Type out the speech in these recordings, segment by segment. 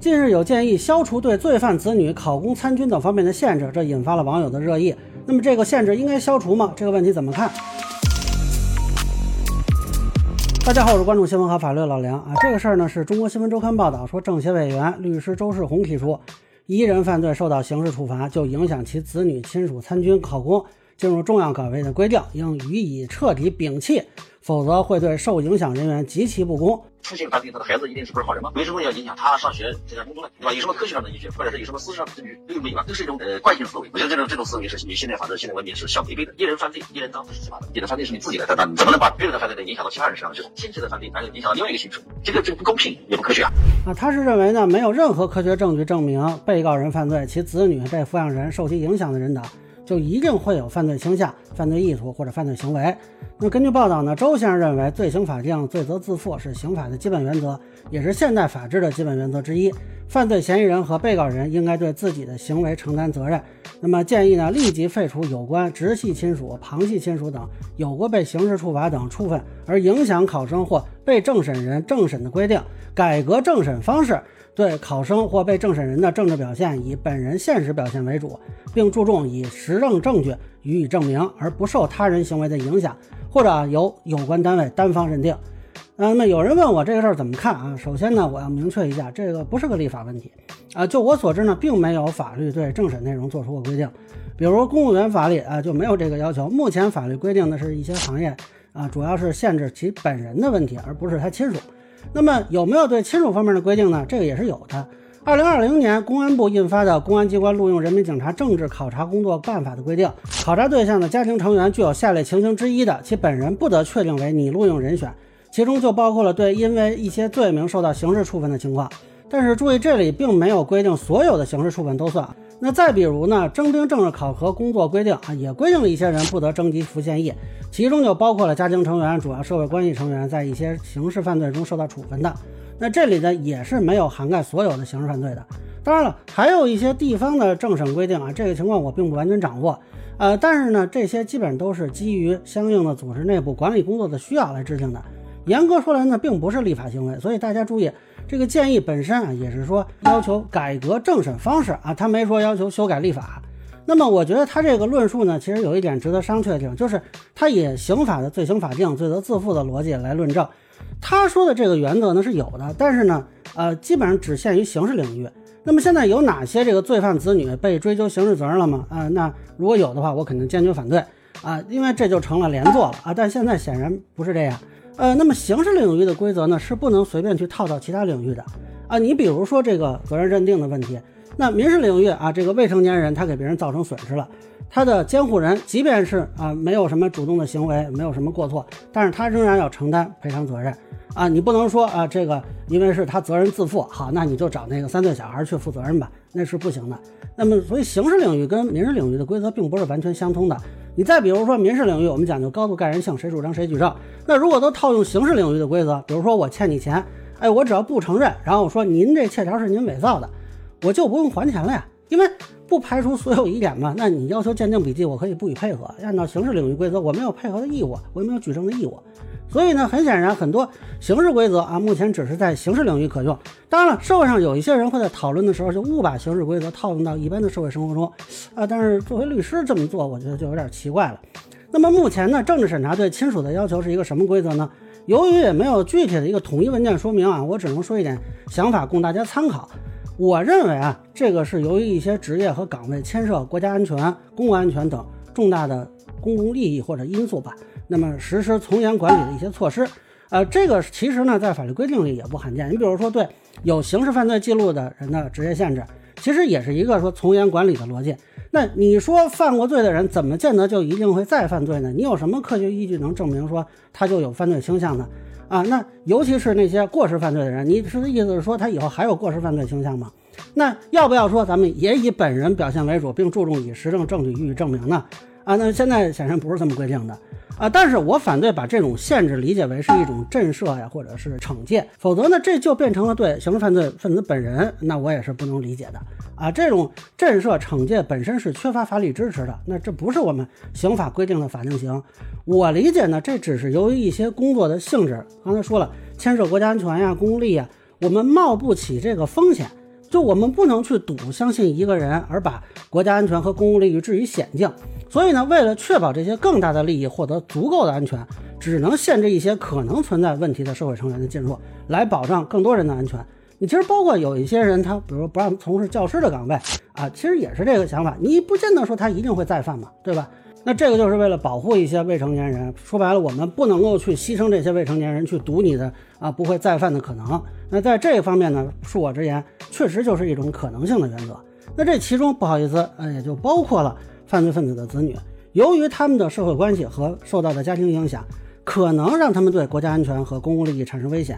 近日有建议消除对罪犯子女考公参军等方面的限制，这引发了网友的热议。那么这个限制应该消除吗？这个问题怎么看？大家好，我是关注新闻和法律的老梁啊。这个事儿呢是中国新闻周刊报道说，政协委员律师周世红提出，一人犯罪受到刑事处罚，就影响其子女亲属参军考公。进入重要岗位的规定应予以彻底摒弃，否则会对受影响人员极其不公。出现犯罪，他的孩子一定是不是好人吗？为什么要影响他上学参加工作呢？对吧？有什么科学上的依据，或者是有什么思想上的证据？都有没有啊？都是一种呃惯性思维。我觉得这种这种思维是与现代法治、现代文明是相违背的。一人犯罪，一人当，不是司法的。你的犯罪是你自己的，但你怎么能把别人的犯罪影响到其他人身上？就是亲戚的犯罪，还影响到另外一个亲属，这个这不公平，也不科学啊！啊，他是认为呢，没有任何科学证据证明被告人犯罪，其子女、被抚养人受其影响的人等。就一定会有犯罪倾向、犯罪意图或者犯罪行为。那根据报道呢，周先生认为，罪行法定、罪责自负是刑法的基本原则，也是现代法治的基本原则之一。犯罪嫌疑人和被告人应该对自己的行为承担责任。那么建议呢，立即废除有关直系亲属、旁系亲属等有过被刑事处罚等处分而影响考生或被政审人政审的规定，改革政审方式。对考生或被政审人的政治表现以本人现实表现为主，并注重以实证证据予以证明，而不受他人行为的影响，或者由有关单位单方认定。那么有人问我这个事儿怎么看啊？首先呢，我要明确一下，这个不是个立法问题啊。就我所知呢，并没有法律对政审内容做出过规定，比如公务员法里啊就没有这个要求。目前法律规定的是一些行业啊，主要是限制其本人的问题，而不是他亲属。那么有没有对亲属方面的规定呢？这个也是有的。二零二零年，公安部印发的《公安机关录用人民警察政治考察工作办法》的规定，考察对象的家庭成员具有下列情形之一的，其本人不得确定为拟录用人选，其中就包括了对因为一些罪名受到刑事处分的情况。但是注意，这里并没有规定所有的刑事处分都算。那再比如呢，征兵政治考核工作规定啊，也规定了一些人不得征集服现役。其中就包括了家庭成员、主要社会关系成员在一些刑事犯罪中受到处分的。那这里呢也是没有涵盖所有的刑事犯罪的。当然了，还有一些地方的政审规定啊，这个情况我并不完全掌握。呃，但是呢，这些基本都是基于相应的组织内部管理工作的需要来制定的。严格说来呢，并不是立法行为。所以大家注意，这个建议本身啊，也是说要求改革政审方式啊，他没说要求修改立法。那么我觉得他这个论述呢，其实有一点值得商榷的，就是他以刑法的罪刑法定、罪责自负的逻辑来论证。他说的这个原则呢是有的，但是呢，呃，基本上只限于刑事领域。那么现在有哪些这个罪犯子女被追究刑事责任了吗？啊，那如果有的话，我肯定坚决反对啊，因为这就成了连坐了啊。但现在显然不是这样。呃，那么刑事领域的规则呢，是不能随便去套到其他领域的啊。你比如说这个责任认定的问题。那民事领域啊，这个未成年人他给别人造成损失了，他的监护人即便是啊没有什么主动的行为，没有什么过错，但是他仍然要承担赔偿责任啊。你不能说啊这个因为是他责任自负，好，那你就找那个三岁小孩去负责任吧，那是不行的。那么所以刑事领域跟民事领域的规则并不是完全相通的。你再比如说民事领域，我们讲究高度盖然性，谁主张谁举证。那如果都套用刑事领域的规则，比如说我欠你钱，哎，我只要不承认，然后我说您这欠条是您伪造的。我就不用还钱了呀，因为不排除所有疑点嘛。那你要求鉴定笔记，我可以不予配合。按照刑事领域规则，我没有配合的义务，我也没有举证的义务。所以呢，很显然，很多刑事规则啊，目前只是在刑事领域可用。当然了，社会上有一些人会在讨论的时候就误把刑事规则套用到一般的社会生活中啊。但是作为律师这么做，我觉得就有点奇怪了。那么目前呢，政治审查对亲属的要求是一个什么规则呢？由于也没有具体的一个统一文件说明啊，我只能说一点想法供大家参考。我认为啊，这个是由于一些职业和岗位牵涉国家安全、公共安全等重大的公共利益或者因素吧，那么实施从严管理的一些措施。呃，这个其实呢，在法律规定里也不罕见。你比如说，对有刑事犯罪记录的人的职业限制，其实也是一个说从严管理的逻辑。那你说犯过罪的人，怎么见得就一定会再犯罪呢？你有什么科学依据能证明说他就有犯罪倾向呢？啊，那尤其是那些过失犯罪的人，你是意思是说他以后还有过失犯罪倾向吗？那要不要说咱们也以本人表现为主，并注重以实证证据予以证明呢？啊，那现在显然不是这么规定的。啊，但是我反对把这种限制理解为是一种震慑呀，或者是惩戒，否则呢，这就变成了对刑事犯罪分子本人，那我也是不能理解的。啊，这种震慑惩戒本身是缺乏法理支持的，那这不是我们刑法规定的法定刑。我理解呢，这只是由于一些工作的性质，刚才说了，牵涉国家安全呀、公共利益，我们冒不起这个风险就我们不能去赌相信一个人，而把国家安全和公共利益置于险境。所以呢，为了确保这些更大的利益获得足够的安全，只能限制一些可能存在问题的社会成员的进入，来保障更多人的安全。你其实包括有一些人，他比如不让从事教师的岗位啊，其实也是这个想法。你不见得说他一定会再犯嘛，对吧？那这个就是为了保护一些未成年人。说白了，我们不能够去牺牲这些未成年人去赌你的啊不会再犯的可能。那在这方面呢，恕我直言，确实就是一种可能性的原则。那这其中不好意思，呃，也就包括了。犯罪分子的子女，由于他们的社会关系和受到的家庭影响，可能让他们对国家安全和公共利益产生危险，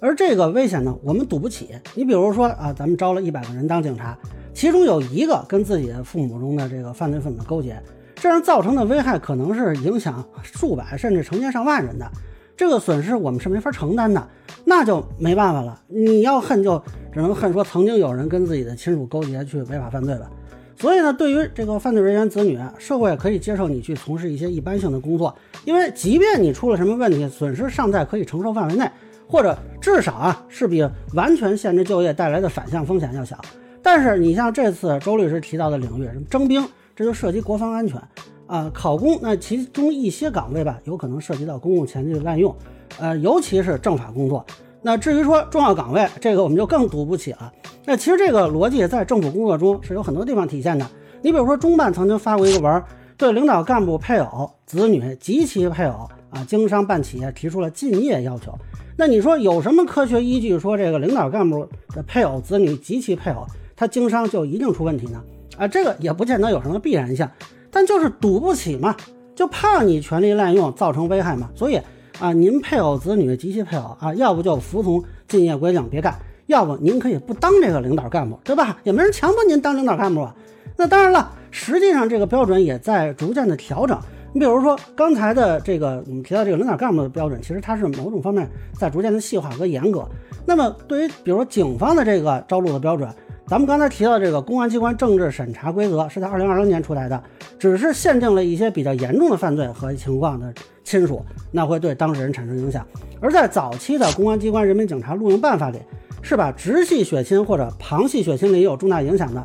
而这个危险呢，我们赌不起。你比如说啊，咱们招了一百个人当警察，其中有一个跟自己的父母中的这个犯罪分子勾结，这样造成的危害可能是影响数百甚至成千上万人的，这个损失我们是没法承担的，那就没办法了。你要恨，就只能恨说曾经有人跟自己的亲属勾结去违法犯罪了。所以呢，对于这个犯罪人员子女，社会可以接受你去从事一些一般性的工作，因为即便你出了什么问题，损失尚在可以承受范围内，或者至少啊是比完全限制就业带来的反向风险要小。但是你像这次周律师提到的领域，什么征兵，这就涉及国防安全啊；考公，那其中一些岗位吧，有可能涉及到公共钱的滥用，呃，尤其是政法工作。那至于说重要岗位，这个我们就更赌不起了。那其实这个逻辑在政府工作中是有很多地方体现的。你比如说，中办曾经发过一个文，对领导干部配偶、子女及其配偶啊，经商办企业提出了敬业要求。那你说有什么科学依据说这个领导干部的配偶、子女及其配偶他经商就一定出问题呢？啊，这个也不见得有什么必然性，但就是赌不起嘛，就怕你权力滥用造成危害嘛，所以。啊，您配偶、子女及其配偶啊，要不就服从敬业规定，别干；要不您可以不当这个领导干部，对吧？也没人强迫您当领导干部啊。那当然了，实际上这个标准也在逐渐的调整。你比如说刚才的这个我们提到这个领导干部的标准，其实它是某种方面在逐渐的细化和严格。那么对于比如警方的这个招录的标准，咱们刚才提到这个公安机关政治审查规则是在二零二零年出来的，只是限定了一些比较严重的犯罪和情况的。亲属那会对当事人产生影响，而在早期的公安机关人民警察录用办法里，是把直系血亲或者旁系血亲里有重大影响的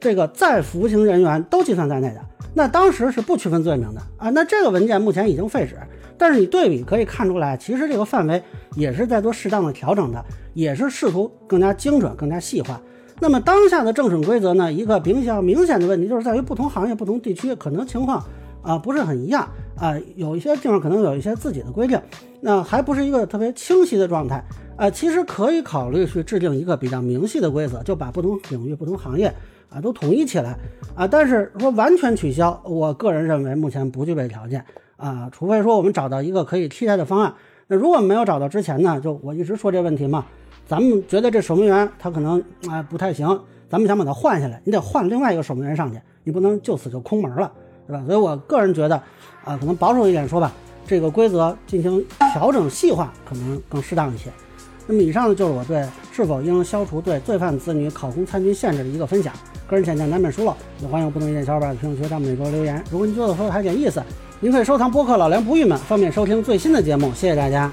这个在服刑人员都计算在内的。那当时是不区分罪名的啊。那这个文件目前已经废止，但是你对比可以看出来，其实这个范围也是在做适当的调整的，也是试图更加精准、更加细化。那么当下的政审规则呢，一个比较明显的问题就是在于不同行业、不同地区可能情况。啊，不是很一样啊，有一些地方可能有一些自己的规定，那还不是一个特别清晰的状态啊。其实可以考虑去制定一个比较明细的规则，就把不同领域、不同行业啊都统一起来啊。但是说完全取消，我个人认为目前不具备条件啊，除非说我们找到一个可以替代的方案。那如果没有找到之前呢，就我一直说这问题嘛，咱们觉得这守门员他可能啊不太行，咱们想把他换下来，你得换另外一个守门员上去，你不能就此就空门了。对吧？所以我个人觉得，啊，可能保守一点说吧，这个规则进行调整细化可能更适当一些。那么以上呢，就是我对是否应消除对罪犯子女考公参军限制的一个分享。个人浅见难免疏漏，也欢迎不同意见小伙伴在评论区上面给我留言。如果你觉得说的还有点意思，您可以收藏播客老梁不郁闷，方便收听最新的节目。谢谢大家。